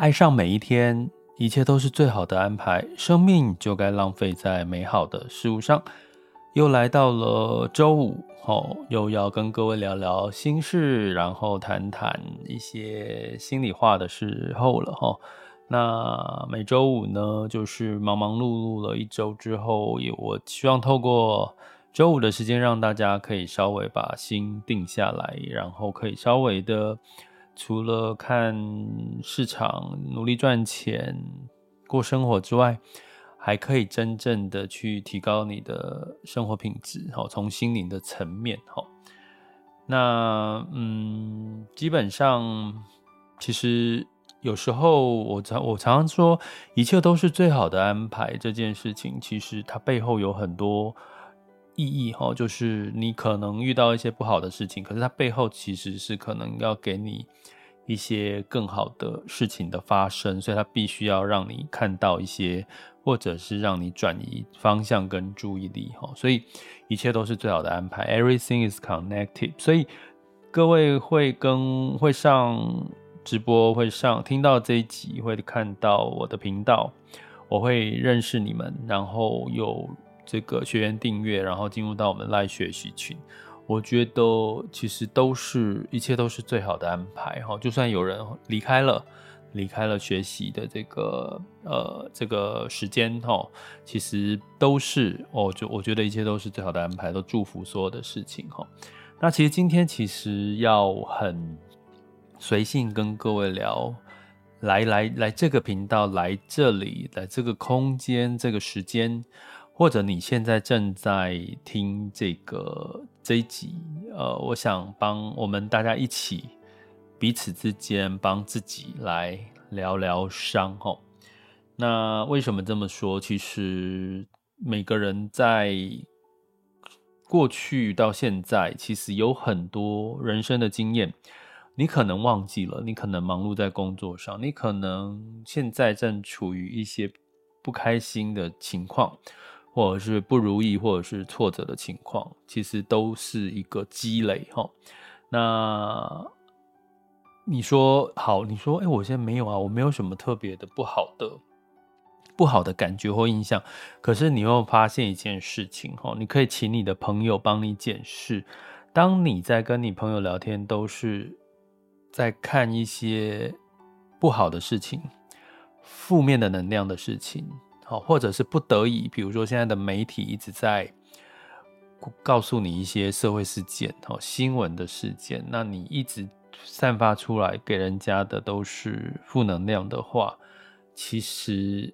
爱上每一天，一切都是最好的安排。生命就该浪费在美好的事物上。又来到了周五，哦，又要跟各位聊聊心事，然后谈谈一些心里话的时候了，吼。那每周五呢，就是忙忙碌碌了一周之后，也我希望透过周五的时间，让大家可以稍微把心定下来，然后可以稍微的。除了看市场、努力赚钱、过生活之外，还可以真正的去提高你的生活品质，好，从心灵的层面，好。那嗯，基本上，其实有时候我常我常常说，一切都是最好的安排。这件事情其实它背后有很多。意义哈，就是你可能遇到一些不好的事情，可是它背后其实是可能要给你一些更好的事情的发生，所以它必须要让你看到一些，或者是让你转移方向跟注意力哈，所以一切都是最好的安排，Everything is connected。所以各位会跟会上直播，会上听到这一集，会看到我的频道，我会认识你们，然后有。这个学员订阅，然后进入到我们赖学习群，我觉得其实都是一切都是最好的安排哈。就算有人离开了，离开了学习的这个呃这个时间哈，其实都是哦，就我觉得一切都是最好的安排，都祝福所有的事情哈。那其实今天其实要很随性跟各位聊，来来来这个频道，来这里，来这个空间，这个时间。或者你现在正在听这个这一集，呃，我想帮我们大家一起彼此之间帮自己来疗疗伤哦。那为什么这么说？其实每个人在过去到现在，其实有很多人生的经验，你可能忘记了，你可能忙碌在工作上，你可能现在正处于一些不开心的情况。或者是不如意，或者是挫折的情况，其实都是一个积累哈。那你说好，你说哎，我现在没有啊，我没有什么特别的不好的不好的感觉或印象。可是你又发现一件事情哈，你可以请你的朋友帮你检视。当你在跟你朋友聊天，都是在看一些不好的事情、负面的能量的事情。好，或者是不得已，比如说现在的媒体一直在告诉你一些社会事件、好新闻的事件，那你一直散发出来给人家的都是负能量的话，其实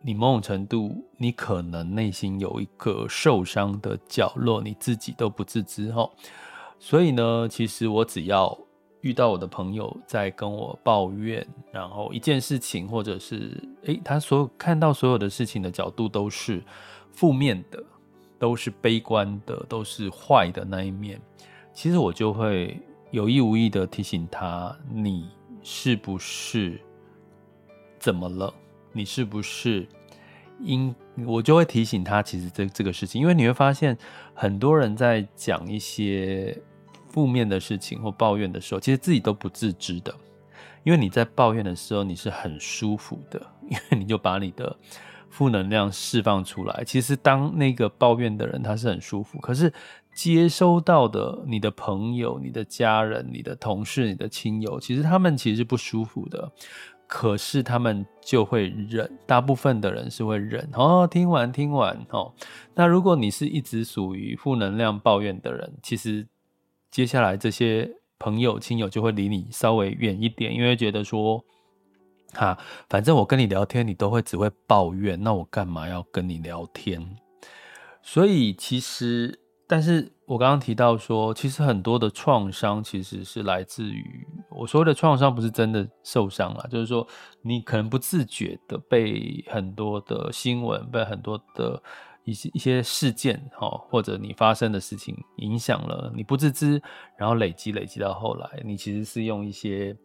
你某种程度，你可能内心有一个受伤的角落，你自己都不自知哈。所以呢，其实我只要。遇到我的朋友在跟我抱怨，然后一件事情，或者是诶，他所有看到所有的事情的角度都是负面的，都是悲观的，都是坏的那一面。其实我就会有意无意的提醒他：你是不是怎么了？你是不是因？我就会提醒他，其实这这个事情，因为你会发现很多人在讲一些。负面的事情或抱怨的时候，其实自己都不自知的，因为你在抱怨的时候，你是很舒服的，因为你就把你的负能量释放出来。其实当那个抱怨的人他是很舒服，可是接收到的你的朋友、你的家人、你的同事、你的亲友，其实他们其实是不舒服的，可是他们就会忍，大部分的人是会忍。哦，听完听完哦，那如果你是一直属于负能量抱怨的人，其实。接下来这些朋友亲友就会离你稍微远一点，因为觉得说，哈，反正我跟你聊天，你都会只会抱怨，那我干嘛要跟你聊天？所以其实，但是我刚刚提到说，其实很多的创伤其实是来自于我所谓的创伤，不是真的受伤了，就是说你可能不自觉的被很多的新闻、被很多的一些一些事件哈，或者你发生的事情影响了，你不自知，然后累积累积到后来，你其实是用一些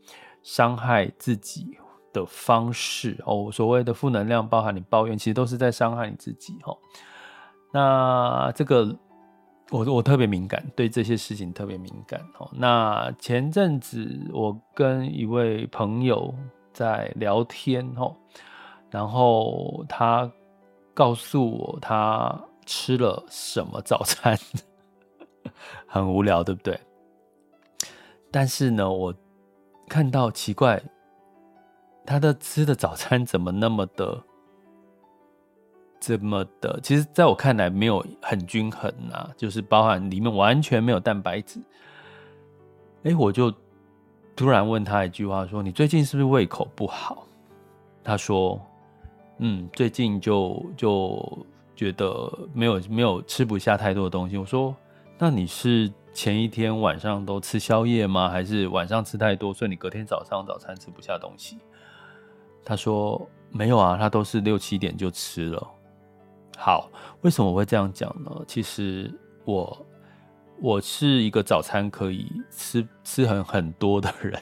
伤害自己的方式哦，所谓的负能量，包含你抱怨，其实都是在伤害你自己哦。那这个。我我特别敏感，对这些事情特别敏感哦。那前阵子我跟一位朋友在聊天哦，然后他告诉我他吃了什么早餐，很无聊，对不对？但是呢，我看到奇怪，他的吃的早餐怎么那么的？这么的，其实在我看来没有很均衡啊，就是包含里面完全没有蛋白质。哎，我就突然问他一句话说：“你最近是不是胃口不好？”他说：“嗯，最近就就觉得没有没有吃不下太多的东西。”我说：“那你是前一天晚上都吃宵夜吗？还是晚上吃太多，所以你隔天早上早餐吃不下东西？”他说：“没有啊，他都是六七点就吃了。”好，为什么我会这样讲呢？其实我我是一个早餐可以吃吃很很多的人，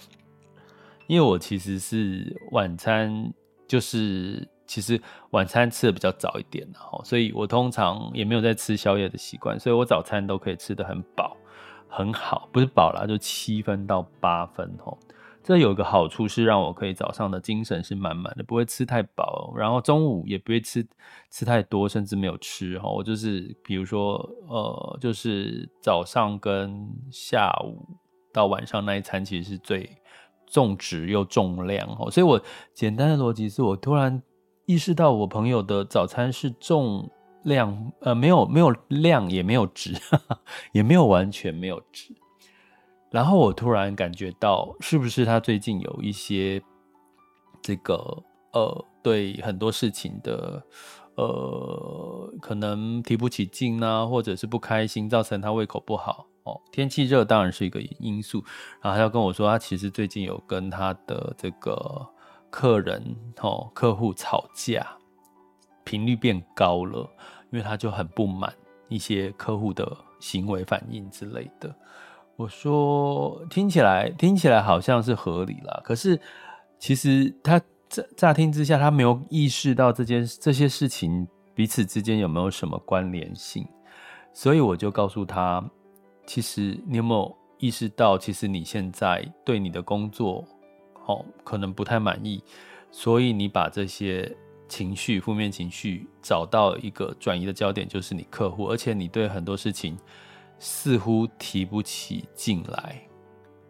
因为我其实是晚餐就是其实晚餐吃的比较早一点，然后所以我通常也没有在吃宵夜的习惯，所以我早餐都可以吃得很饱很好，不是饱啦，就七分到八分哦。这有一个好处是让我可以早上的精神是满满的，不会吃太饱，然后中午也不会吃吃太多，甚至没有吃哈。我就是比如说呃，就是早上跟下午到晚上那一餐其实是最重质又重量哈。所以我简单的逻辑是我突然意识到我朋友的早餐是重量，呃，没有没有量也没有质，也没有完全没有值。然后我突然感觉到，是不是他最近有一些这个呃，对很多事情的呃，可能提不起劲啊，或者是不开心，造成他胃口不好哦。天气热当然是一个因素。然后他就跟我说，他其实最近有跟他的这个客人哦，客户吵架，频率变高了，因为他就很不满一些客户的行为反应之类的。我说听起来听起来好像是合理啦，可是其实他乍乍听之下，他没有意识到这件这些事情彼此之间有没有什么关联性，所以我就告诉他，其实你有没有意识到，其实你现在对你的工作哦可能不太满意，所以你把这些情绪负面情绪找到一个转移的焦点，就是你客户，而且你对很多事情。似乎提不起劲来。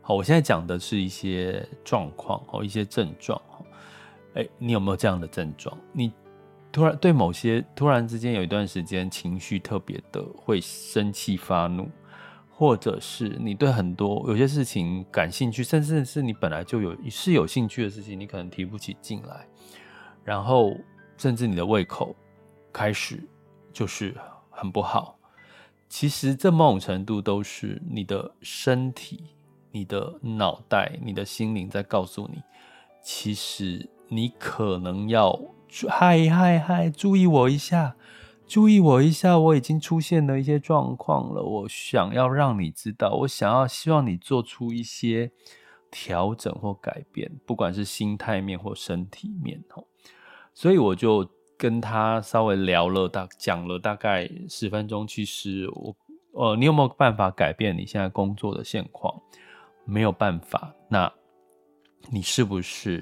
好，我现在讲的是一些状况哦，一些症状。哎，你有没有这样的症状？你突然对某些突然之间有一段时间情绪特别的会生气发怒，或者是你对很多有些事情感兴趣，甚至是你本来就有是有兴趣的事情，你可能提不起劲来，然后甚至你的胃口开始就是很不好。其实这某种程度都是你的身体、你的脑袋、你的心灵在告诉你，其实你可能要嗨嗨嗨，注意我一下，注意我一下，我已经出现了一些状况了。我想要让你知道，我想要希望你做出一些调整或改变，不管是心态面或身体面。所以我就。跟他稍微聊了大讲了大概十分钟，其实我呃，你有没有办法改变你现在工作的现况？没有办法，那你是不是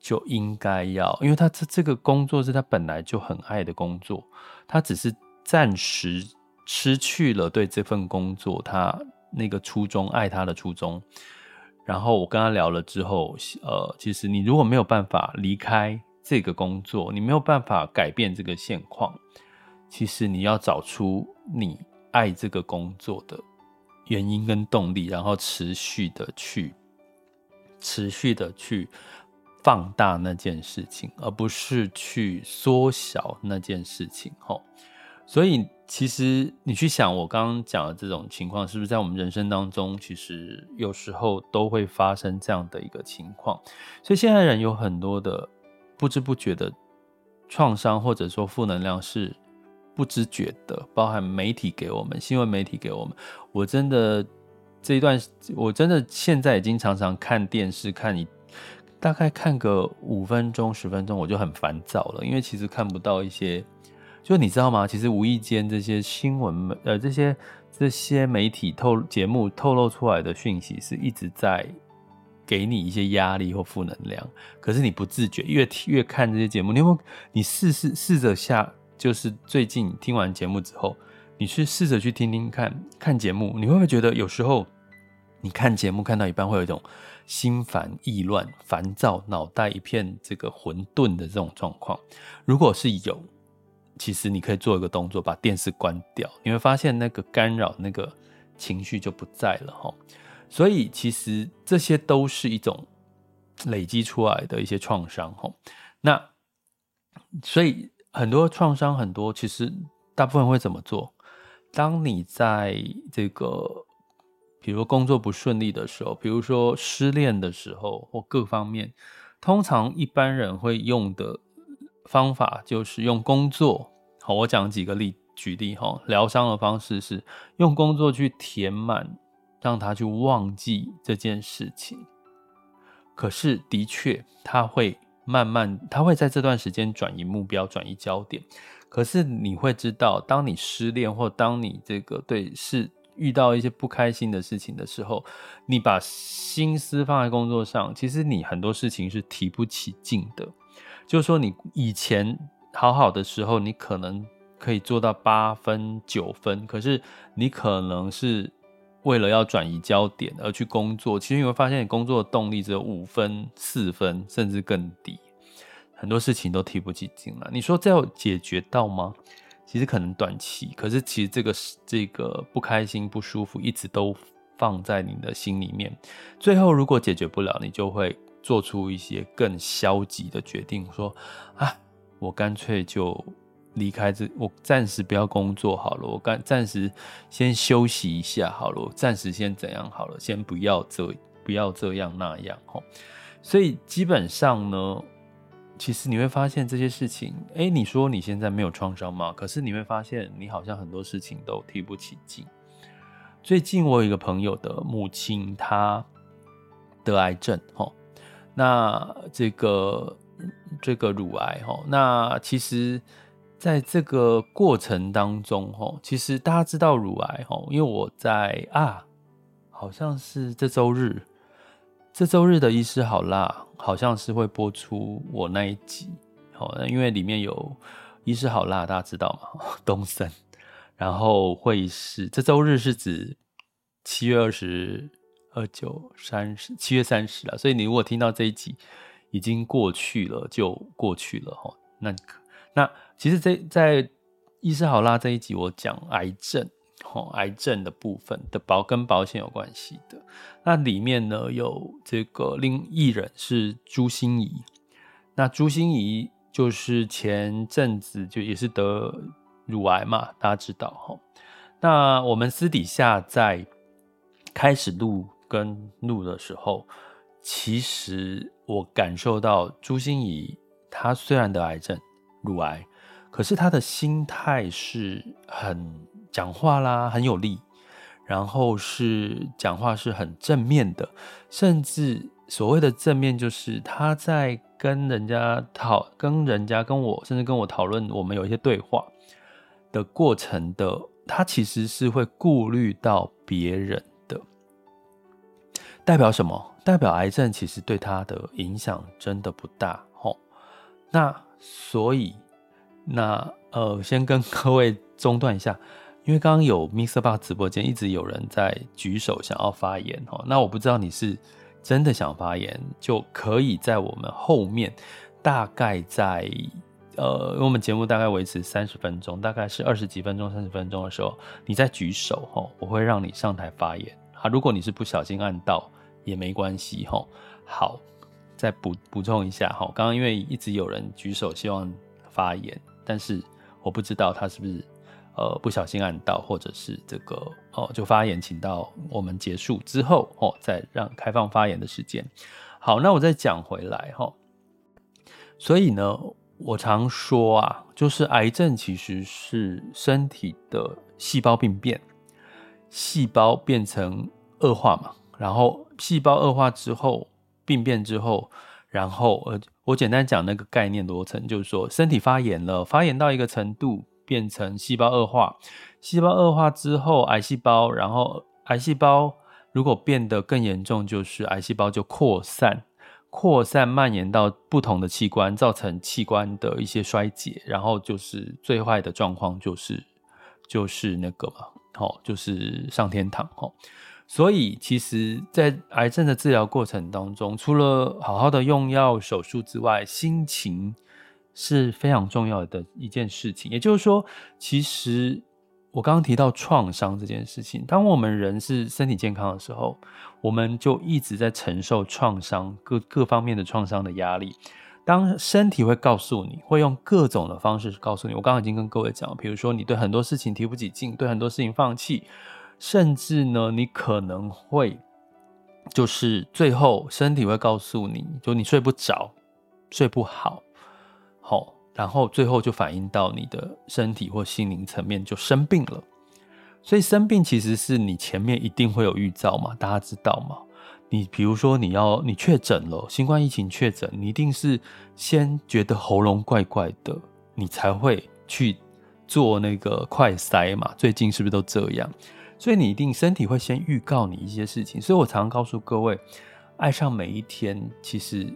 就应该要？因为他这这个工作是他本来就很爱的工作，他只是暂时失去了对这份工作他那个初衷，爱他的初衷。然后我跟他聊了之后，呃，其实你如果没有办法离开。这个工作你没有办法改变这个现况，其实你要找出你爱这个工作的原因跟动力，然后持续的去持续的去放大那件事情，而不是去缩小那件事情。吼，所以其实你去想，我刚刚讲的这种情况，是不是在我们人生当中，其实有时候都会发生这样的一个情况？所以现在人有很多的不知不觉的创伤，或者说负能量是不知觉的，包含媒体给我们，新闻媒体给我们。我真的这一段，我真的现在已经常常看电视，看你大概看个五分钟、十分钟，我就很烦躁了，因为其实看不到一些。就你知道吗？其实无意间这些新闻，呃，这些这些媒体透节目透露出来的讯息，是一直在给你一些压力或负能量。可是你不自觉，越越看这些节目，你有没有？你试试试着下，就是最近听完节目之后，你去试着去听听看，看节目，你会不会觉得有时候你看节目看到一半，会有一种心烦意乱、烦躁、脑袋一片这个混沌的这种状况？如果是有。其实你可以做一个动作，把电视关掉，你会发现那个干扰、那个情绪就不在了哈。所以其实这些都是一种累积出来的一些创伤哈。那所以很多创伤，很多其实大部分会怎么做？当你在这个比如工作不顺利的时候，比如说失恋的时候，或各方面，通常一般人会用的。方法就是用工作，好，我讲几个例举例哈。疗伤的方式是用工作去填满，让他去忘记这件事情。可是的确，他会慢慢，他会在这段时间转移目标、转移焦点。可是你会知道，当你失恋或当你这个对是遇到一些不开心的事情的时候，你把心思放在工作上，其实你很多事情是提不起劲的。就是说，你以前好好的时候，你可能可以做到八分九分，可是你可能是为了要转移焦点而去工作，其实你会发现你工作的动力只有五分、四分，甚至更低，很多事情都提不起劲了。你说这要解决到吗？其实可能短期，可是其实这个这个不开心、不舒服一直都放在你的心里面，最后如果解决不了，你就会。做出一些更消极的决定，说啊，我干脆就离开这，我暂时不要工作好了，我干暂时先休息一下好了，我暂时先怎样好了，先不要这不要这样那样吼。所以基本上呢，其实你会发现这些事情，哎，你说你现在没有创伤吗？可是你会发现你好像很多事情都提不起劲。最近我有一个朋友的母亲，她得癌症吼。那这个这个乳癌哈，那其实在这个过程当中哈，其实大家知道乳癌哈，因为我在啊，好像是这周日，这周日的医师好辣，好像是会播出我那一集，好，因为里面有医师好辣，大家知道吗？东森，然后会是这周日是指七月二十。二九三十，七月三十了，所以你如果听到这一集已经过去了，就过去了哈。那那其实这在医师好辣这一集，我讲癌症，哈，癌症的部分的保跟保险有关系的。那里面呢有这个另一人是朱芯仪，那朱芯仪就是前阵子就也是得乳癌嘛，大家知道哈。那我们私底下在开始录。跟录的时候，其实我感受到朱芯仪，她虽然得癌症，乳癌，可是她的心态是很讲话啦，很有力，然后是讲话是很正面的，甚至所谓的正面，就是他在跟人家讨，跟人家跟我，甚至跟我讨论，我们有一些对话的过程的，他其实是会顾虑到别人的。代表什么？代表癌症其实对他的影响真的不大吼。那所以，那呃，先跟各位中断一下，因为刚刚有 MixerBox 直播间一直有人在举手想要发言哦。那我不知道你是真的想发言，就可以在我们后面，大概在呃，我们节目大概维持三十分钟，大概是二十几分钟、三十分钟的时候，你再举手吼，我会让你上台发言。啊，如果你是不小心按到。也没关系哈，好，再补补充一下哈。刚刚因为一直有人举手希望发言，但是我不知道他是不是呃不小心按到，或者是这个哦就发言，请到我们结束之后哦再让开放发言的时间。好，那我再讲回来哈。所以呢，我常说啊，就是癌症其实是身体的细胞病变，细胞变成恶化嘛，然后细胞恶化之后，病变之后，然后呃，我简单讲那个概念罗程，就是说身体发炎了，发炎到一个程度，变成细胞恶化，细胞恶化之后，癌细胞，然后癌细胞如果变得更严重，就是癌细胞就扩散。扩散蔓延到不同的器官，造成器官的一些衰竭，然后就是最坏的状况就是就是那个嘛，好，就是上天堂哈。所以其实，在癌症的治疗过程当中，除了好好的用药、手术之外，心情是非常重要的一件事情。也就是说，其实。我刚刚提到创伤这件事情，当我们人是身体健康的时候，我们就一直在承受创伤各各方面的创伤的压力。当身体会告诉你，会用各种的方式告诉你，我刚刚已经跟各位讲，比如说你对很多事情提不起劲，对很多事情放弃，甚至呢，你可能会就是最后身体会告诉你，就你睡不着，睡不好，好。然后最后就反映到你的身体或心灵层面就生病了，所以生病其实是你前面一定会有预兆嘛，大家知道吗？你比如说你要你确诊了新冠疫情确诊，你一定是先觉得喉咙怪怪的，你才会去做那个快筛嘛。最近是不是都这样？所以你一定身体会先预告你一些事情。所以我常常告诉各位，爱上每一天其实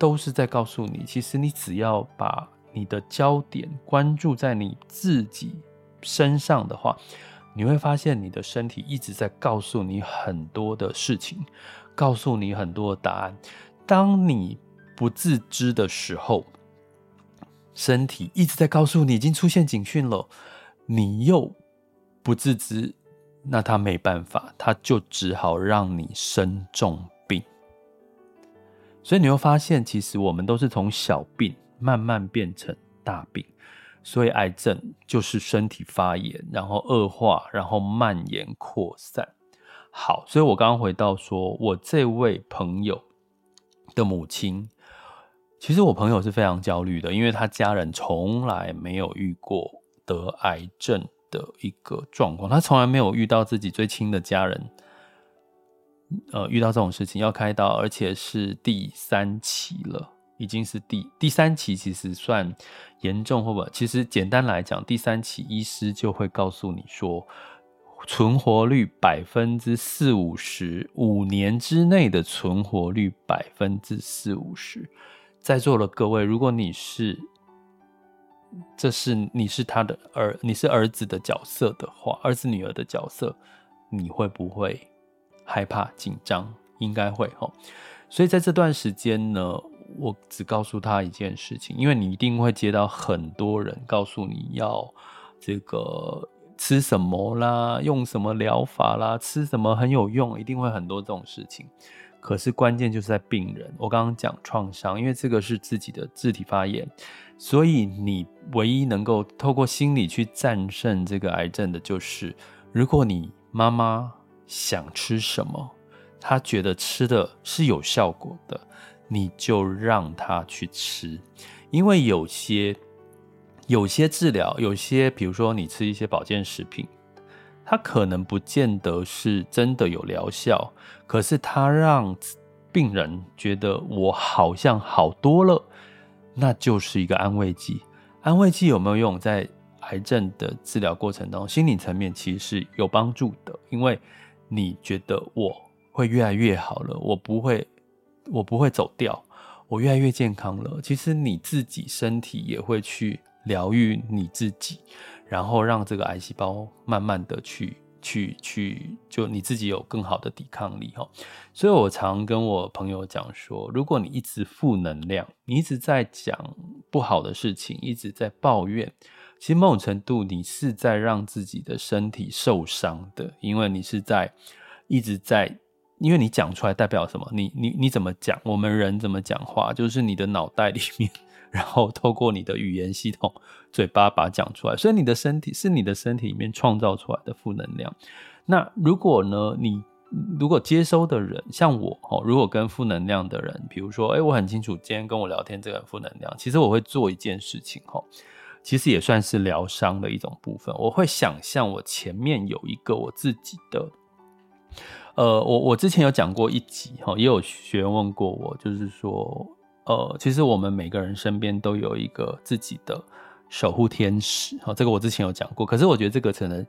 都是在告诉你，其实你只要把你的焦点关注在你自己身上的话，你会发现你的身体一直在告诉你很多的事情，告诉你很多的答案。当你不自知的时候，身体一直在告诉你已经出现警讯了，你又不自知，那他没办法，他就只好让你生重。所以你会发现，其实我们都是从小病。慢慢变成大病，所以癌症就是身体发炎，然后恶化，然后蔓延扩散。好，所以我刚刚回到说，我这位朋友的母亲，其实我朋友是非常焦虑的，因为他家人从来没有遇过得癌症的一个状况，他从来没有遇到自己最亲的家人，呃，遇到这种事情要开刀，而且是第三期了。已经是第第三期，其实算严重，或不？其实简单来讲，第三期医师就会告诉你说，存活率百分之四五十，五年之内的存活率百分之四五十。在座的各位，如果你是，这是你是他的儿，你是儿子的角色的话，儿子女儿的角色，你会不会害怕紧张？应该会。所以在这段时间呢。我只告诉他一件事情，因为你一定会接到很多人告诉你要这个吃什么啦，用什么疗法啦，吃什么很有用，一定会很多这种事情。可是关键就是在病人。我刚刚讲创伤，因为这个是自己的自体发炎，所以你唯一能够透过心理去战胜这个癌症的，就是如果你妈妈想吃什么，他觉得吃的是有效果的。你就让他去吃，因为有些有些治疗，有些比如说你吃一些保健食品，它可能不见得是真的有疗效，可是它让病人觉得我好像好多了，那就是一个安慰剂。安慰剂有没有用？在癌症的治疗过程当中，心理层面其实是有帮助的，因为你觉得我会越来越好了，我不会。我不会走掉，我越来越健康了。其实你自己身体也会去疗愈你自己，然后让这个癌细胞慢慢的去去去，就你自己有更好的抵抗力哈。所以我常跟我朋友讲说，如果你一直负能量，你一直在讲不好的事情，一直在抱怨，其实某种程度你是在让自己的身体受伤的，因为你是在一直在。因为你讲出来代表什么？你你你怎么讲？我们人怎么讲话？就是你的脑袋里面，然后透过你的语言系统，嘴巴把它讲出来。所以你的身体是你的身体里面创造出来的负能量。那如果呢？你如果接收的人像我哦，如果跟负能量的人，比如说，哎，我很清楚今天跟我聊天这个负能量，其实我会做一件事情哈，其实也算是疗伤的一种部分。我会想象我前面有一个我自己的，呃，我我之前有讲过一集哈，也有学员问过我，就是说，呃，其实我们每个人身边都有一个自己的守护天使哈，这个我之前有讲过，可是我觉得这个可能。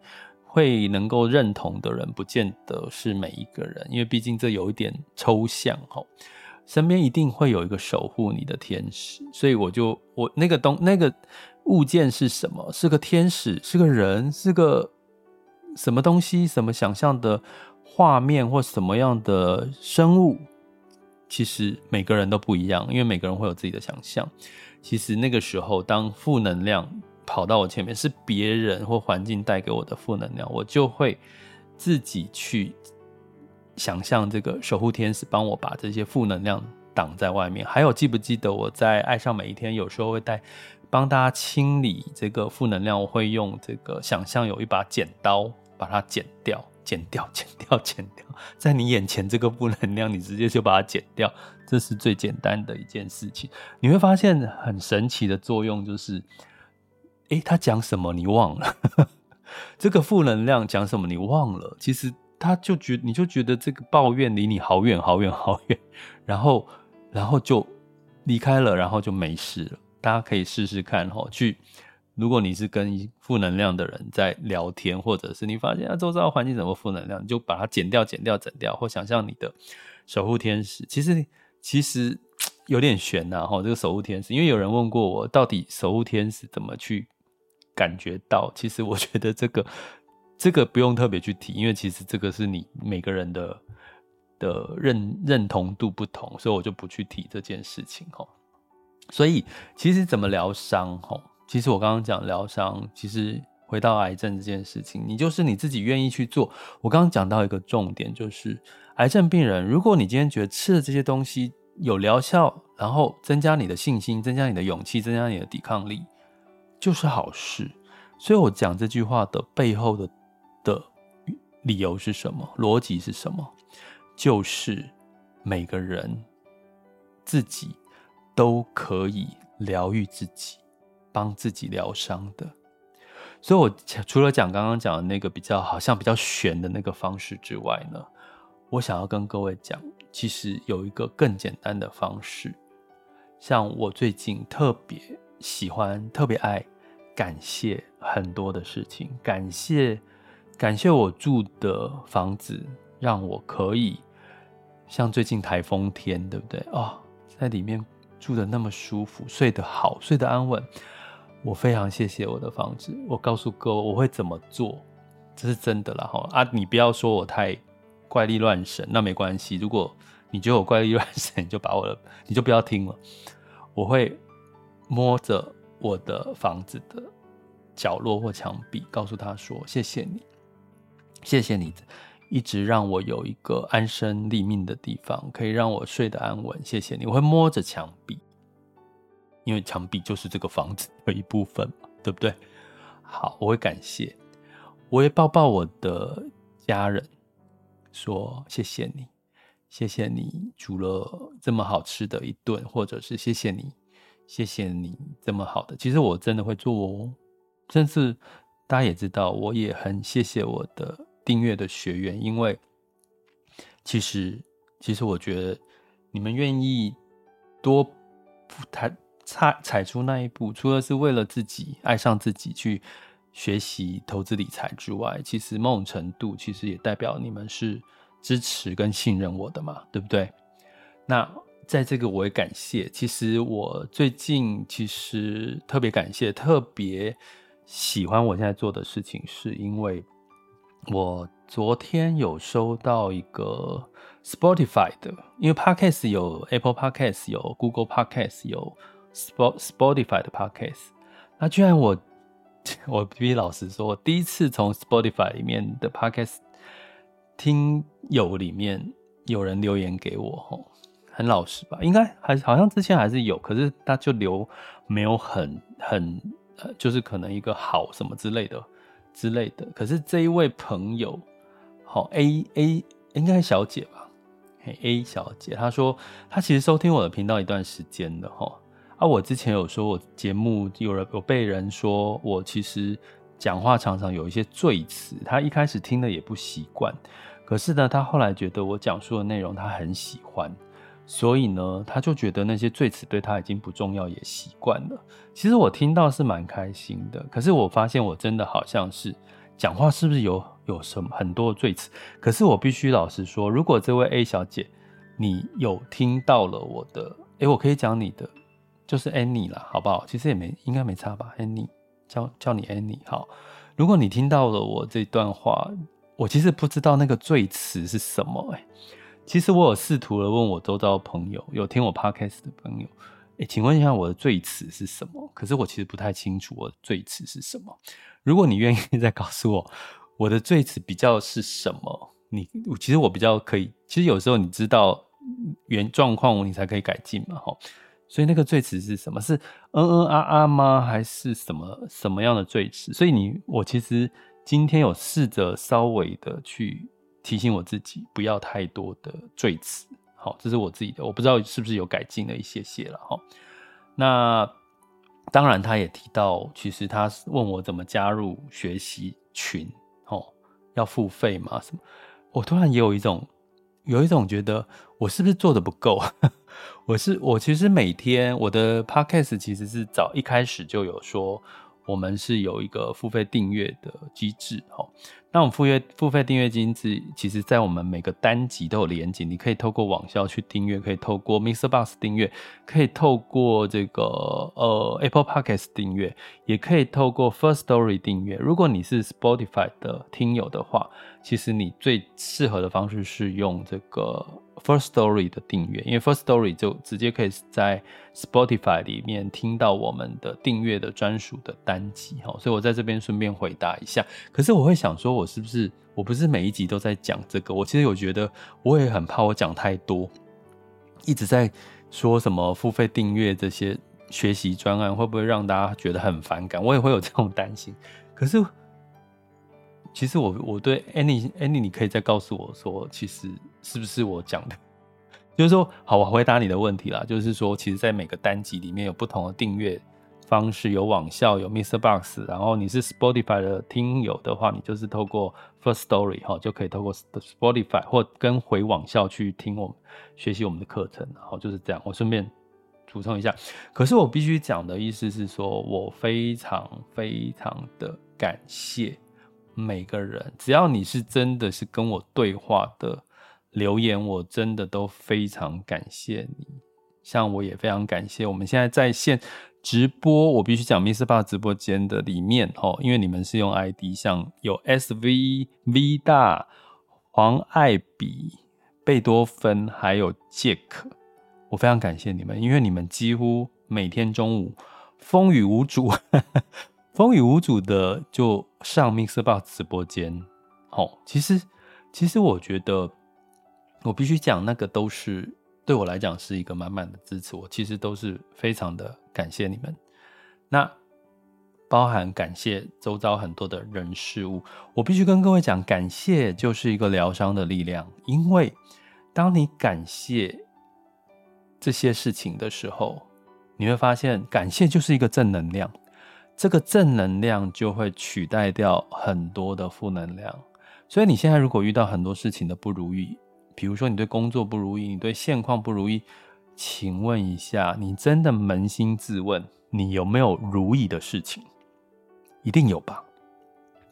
会能够认同的人，不见得是每一个人，因为毕竟这有一点抽象哈。身边一定会有一个守护你的天使，所以我就我那个东那个物件是什么？是个天使？是个人？是个什么东西？什么想象的画面或什么样的生物？其实每个人都不一样，因为每个人会有自己的想象。其实那个时候，当负能量。跑到我前面是别人或环境带给我的负能量，我就会自己去想象这个守护天使帮我把这些负能量挡在外面。还有，记不记得我在爱上每一天，有时候会带帮大家清理这个负能量，我会用这个想象有一把剪刀把它剪掉，剪掉，剪掉，剪掉，在你眼前这个负能量，你直接就把它剪掉，这是最简单的一件事情。你会发现很神奇的作用就是。诶，他讲什么你忘了？这个负能量讲什么你忘了？其实他就觉，你就觉得这个抱怨离你好远好远好远，然后然后就离开了，然后就没事了。大家可以试试看哈，去如果你是跟负能量的人在聊天，或者是你发现啊周遭环境怎么负能量，你就把它剪掉、剪掉、剪掉，或想象你的守护天使。其实其实有点悬呐哈，这个守护天使，因为有人问过我，到底守护天使怎么去？感觉到，其实我觉得这个这个不用特别去提，因为其实这个是你每个人的的认认同度不同，所以我就不去提这件事情哈。所以其实怎么疗伤吼？其实我刚刚讲疗伤，其实回到癌症这件事情，你就是你自己愿意去做。我刚刚讲到一个重点，就是癌症病人，如果你今天觉得吃了这些东西有疗效，然后增加你的信心，增加你的勇气，增加你的抵抗力。就是好事，所以我讲这句话的背后的的理由是什么？逻辑是什么？就是每个人自己都可以疗愈自己，帮自己疗伤的。所以，我除了讲刚刚讲的那个比较好像比较玄的那个方式之外呢，我想要跟各位讲，其实有一个更简单的方式。像我最近特别喜欢、特别爱。感谢很多的事情，感谢感谢我住的房子，让我可以像最近台风天，对不对？哦，在里面住得那么舒服，睡得好，睡得安稳。我非常谢谢我的房子。我告诉各位，我会怎么做，这是真的啦哈啊！你不要说我太怪力乱神，那没关系。如果你觉得我怪力乱神，你就把我的，你就不要听了。我会摸着。我的房子的角落或墙壁，告诉他说：“谢谢你，谢谢你，一直让我有一个安身立命的地方，可以让我睡得安稳。谢谢你。”我会摸着墙壁，因为墙壁就是这个房子的一部分嘛，对不对？好，我会感谢，我会抱抱我的家人，说：“谢谢你，谢谢你煮了这么好吃的一顿，或者是谢谢你。”谢谢你这么好的，其实我真的会做哦。甚至大家也知道，我也很谢谢我的订阅的学员，因为其实其实我觉得你们愿意多踩踩踩出那一步，除了是为了自己爱上自己去学习投资理财之外，其实某种程度其实也代表你们是支持跟信任我的嘛，对不对？那。在这个我也感谢。其实我最近其实特别感谢，特别喜欢我现在做的事情，是因为我昨天有收到一个 Spotify 的，因为 Podcast 有 Apple Podcast，有 Google Podcast，有 Spotify 的 Podcast。那居然我 我必须老实说，我第一次从 Spotify 里面的 Podcast 听友里面。有人留言给我，吼，很老实吧？应该还好像之前还是有，可是他就留没有很很呃，就是可能一个好什么之类的之类的。可是这一位朋友，好 A A 应该是小姐吧？A 小姐，她说她其实收听我的频道一段时间了，吼。啊，我之前有说我节目有人有被人说我其实讲话常常有一些赘词，她一开始听的也不习惯。可是呢，他后来觉得我讲述的内容他很喜欢，所以呢，他就觉得那些罪词对他已经不重要，也习惯了。其实我听到是蛮开心的。可是我发现我真的好像是讲话是不是有有什么很多罪词？可是我必须老实说，如果这位 A 小姐你有听到了我的，诶，我可以讲你的，就是 Annie 啦，好不好？其实也没应该没差吧，Annie 叫叫你 Annie 好。如果你听到了我这段话。我其实不知道那个罪词是什么哎、其实我有试图的问我周遭的朋友，有听我 podcast 的朋友，哎、请问一下我的最词是什么？可是我其实不太清楚我的赘词是什么。如果你愿意再告诉我，我的最词比较是什么？你其实我比较可以，其实有时候你知道原状况，你才可以改进嘛，吼。所以那个最词是什么？是嗯嗯啊啊吗？还是什么什么样的最词？所以你我其实。今天有试着稍微的去提醒我自己，不要太多的赘词。好，这是我自己的，我不知道是不是有改进了一些些了哈。那当然，他也提到，其实他问我怎么加入学习群，哦，要付费吗？什么？我突然也有一种，有一种觉得我是不是做的不够？我是我其实每天我的 podcast 其实是早一开始就有说。我们是有一个付费订阅的机制，哈。那我们付费付费订阅机制，其实在我们每个单集都有连结，你可以透过网校去订阅，可以透过 Mr. Box 订阅，可以透过这个呃 Apple Podcast 订阅，也可以透过 First Story 订阅。如果你是 Spotify 的听友的话，其实你最适合的方式是用这个 First Story 的订阅，因为 First Story 就直接可以在 Spotify 里面听到我们的订阅的专属的单集哈，所以我在这边顺便回答一下。可是我会想说，我是不是我不是每一集都在讲这个？我其实有觉得，我也很怕我讲太多，一直在说什么付费订阅这些学习专案，会不会让大家觉得很反感？我也会有这种担心。可是。其实我我对 Annie Annie，你可以再告诉我说，其实是不是我讲的？就是说，好，我回答你的问题啦。就是说，其实，在每个单集里面有不同的订阅方式，有网校，有 Mr. Box 然后你是 Spotify 的听友的话，你就是透过 Firstory 哈，就可以透过 Spotify 或跟回网校去听我们学习我们的课程，然后就是这样。我顺便补充一下，可是我必须讲的意思是说，我非常非常的感谢。每个人，只要你是真的是跟我对话的留言，我真的都非常感谢你。像我也非常感谢我们现在在线直播，我必须讲 MixerBox 直播间的里面哦，因为你们是用 ID，像有 SV V 大、黄爱比、贝多芬，还有杰克，我非常感谢你们，因为你们几乎每天中午风雨无阻。风雨无阻的就上 MixerBox 直播间，哦，其实其实我觉得我必须讲，那个都是对我来讲是一个满满的支持，我其实都是非常的感谢你们。那包含感谢周遭很多的人事物，我必须跟各位讲，感谢就是一个疗伤的力量，因为当你感谢这些事情的时候，你会发现感谢就是一个正能量。这个正能量就会取代掉很多的负能量，所以你现在如果遇到很多事情的不如意，比如说你对工作不如意，你对现况不如意，请问一下，你真的扪心自问，你有没有如意的事情？一定有吧？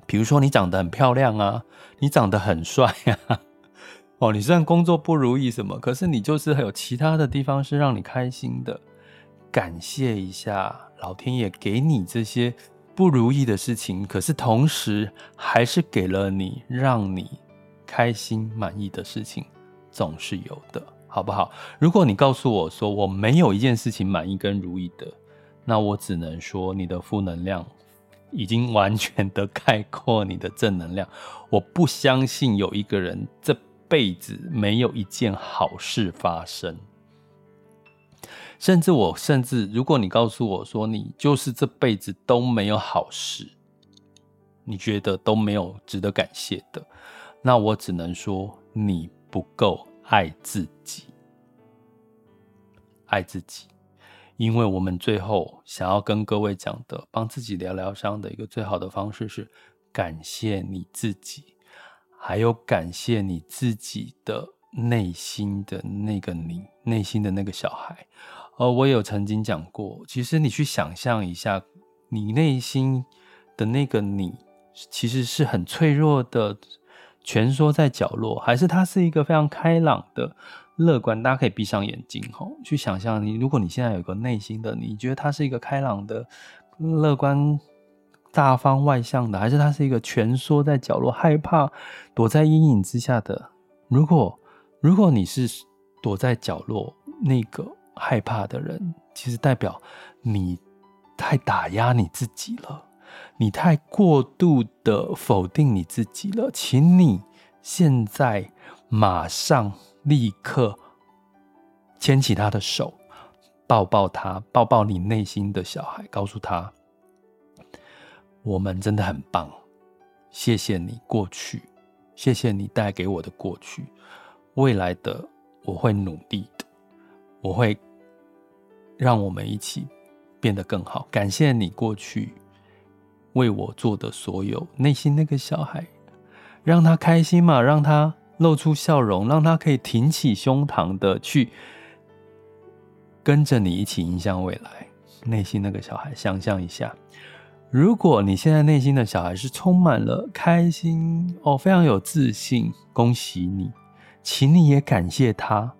比如说你长得很漂亮啊，你长得很帅啊，哦，你虽然工作不如意什么，可是你就是还有其他的地方是让你开心的，感谢一下。老天爷给你这些不如意的事情，可是同时还是给了你让你开心满意的事情，总是有的，好不好？如果你告诉我说我没有一件事情满意跟如意的，那我只能说你的负能量已经完全的概括你的正能量。我不相信有一个人这辈子没有一件好事发生。甚至我，甚至如果你告诉我说你就是这辈子都没有好事，你觉得都没有值得感谢的，那我只能说你不够爱自己，爱自己。因为我们最后想要跟各位讲的，帮自己疗疗伤的一个最好的方式是感谢你自己，还有感谢你自己的内心的那个你，内心的那个小孩。而我有曾经讲过，其实你去想象一下，你内心的那个你，其实是很脆弱的，蜷缩在角落，还是他是一个非常开朗的？乐观，大家可以闭上眼睛，吼，去想象你。如果你现在有个内心的，你觉得他是一个开朗的、乐观、大方、外向的，还是他是一个蜷缩在角落、害怕、躲在阴影之下的？如果，如果你是躲在角落那个害怕的人，其实代表你太打压你自己了，你太过度的否定你自己了。请你现在马上。立刻牵起他的手，抱抱他，抱抱你内心的小孩，告诉他：“我们真的很棒，谢谢你过去，谢谢你带给我的过去，未来的我会努力的，我会让我们一起变得更好。感谢你过去为我做的所有，内心那个小孩，让他开心嘛，让他。”露出笑容，让他可以挺起胸膛的去跟着你一起迎向未来。内心那个小孩，想象一下，如果你现在内心的小孩是充满了开心哦，非常有自信，恭喜你，请你也感谢他，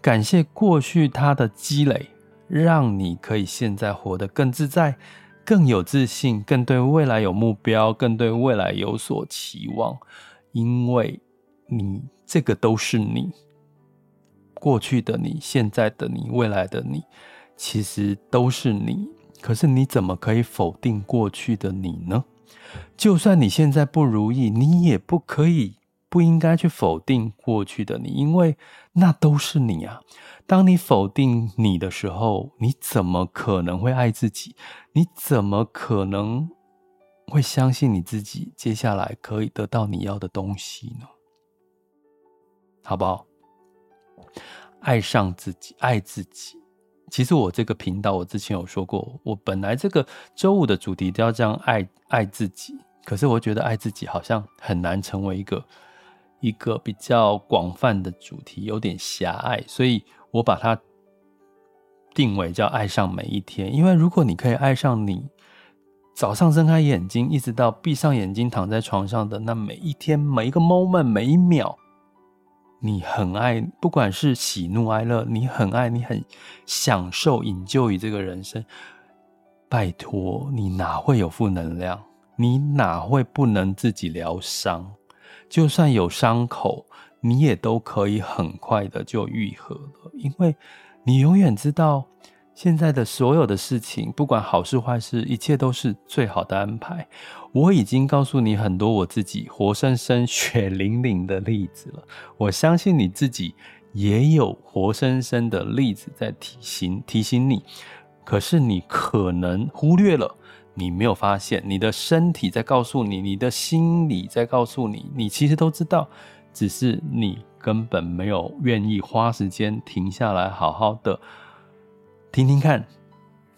感谢过去他的积累，让你可以现在活得更自在、更有自信、更对未来有目标、更对未来有所期望，因为。你这个都是你，过去的你、现在的你、未来的你，其实都是你。可是你怎么可以否定过去的你呢？就算你现在不如意，你也不可以、不应该去否定过去的你，因为那都是你啊。当你否定你的时候，你怎么可能会爱自己？你怎么可能会相信你自己接下来可以得到你要的东西呢？好不好？爱上自己，爱自己。其实我这个频道，我之前有说过，我本来这个周五的主题都要这样爱爱自己。可是我觉得爱自己好像很难成为一个一个比较广泛的主题，有点狭隘，所以我把它定为叫爱上每一天。因为如果你可以爱上你早上睁开眼睛，一直到闭上眼睛躺在床上的那每一天，每一个 moment，每一秒。你很爱，不管是喜怒哀乐，你很爱，你很享受引咎于这个人生。拜托，你哪会有负能量？你哪会不能自己疗伤？就算有伤口，你也都可以很快的就愈合了，因为你永远知道。现在的所有的事情，不管好事坏事，一切都是最好的安排。我已经告诉你很多我自己活生生、血淋淋的例子了。我相信你自己也有活生生的例子在提醒提醒你。可是你可能忽略了，你没有发现，你的身体在告诉你，你的心里在告诉你，你其实都知道，只是你根本没有愿意花时间停下来，好好的。听听看，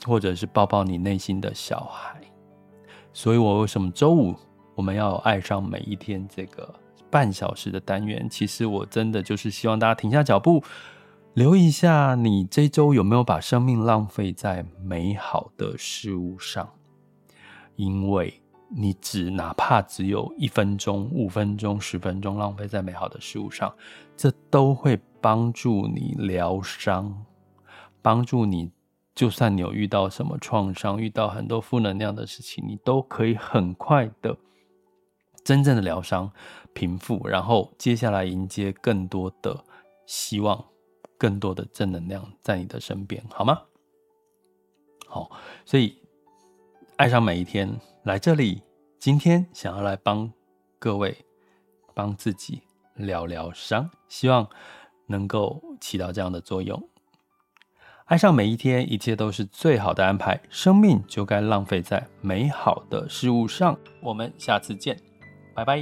或者是抱抱你内心的小孩。所以，我为什么周五我们要爱上每一天这个半小时的单元？其实我真的就是希望大家停下脚步，留意一下你这周有没有把生命浪费在美好的事物上。因为你只哪怕只有一分钟、五分钟、十分钟浪费在美好的事物上，这都会帮助你疗伤。帮助你，就算你有遇到什么创伤，遇到很多负能量的事情，你都可以很快的真正的疗伤、平复，然后接下来迎接更多的希望、更多的正能量在你的身边，好吗？好，所以爱上每一天，来这里，今天想要来帮各位、帮自己疗疗伤，希望能够起到这样的作用。爱上每一天，一切都是最好的安排，生命就该浪费在美好的事物上。我们下次见，拜拜。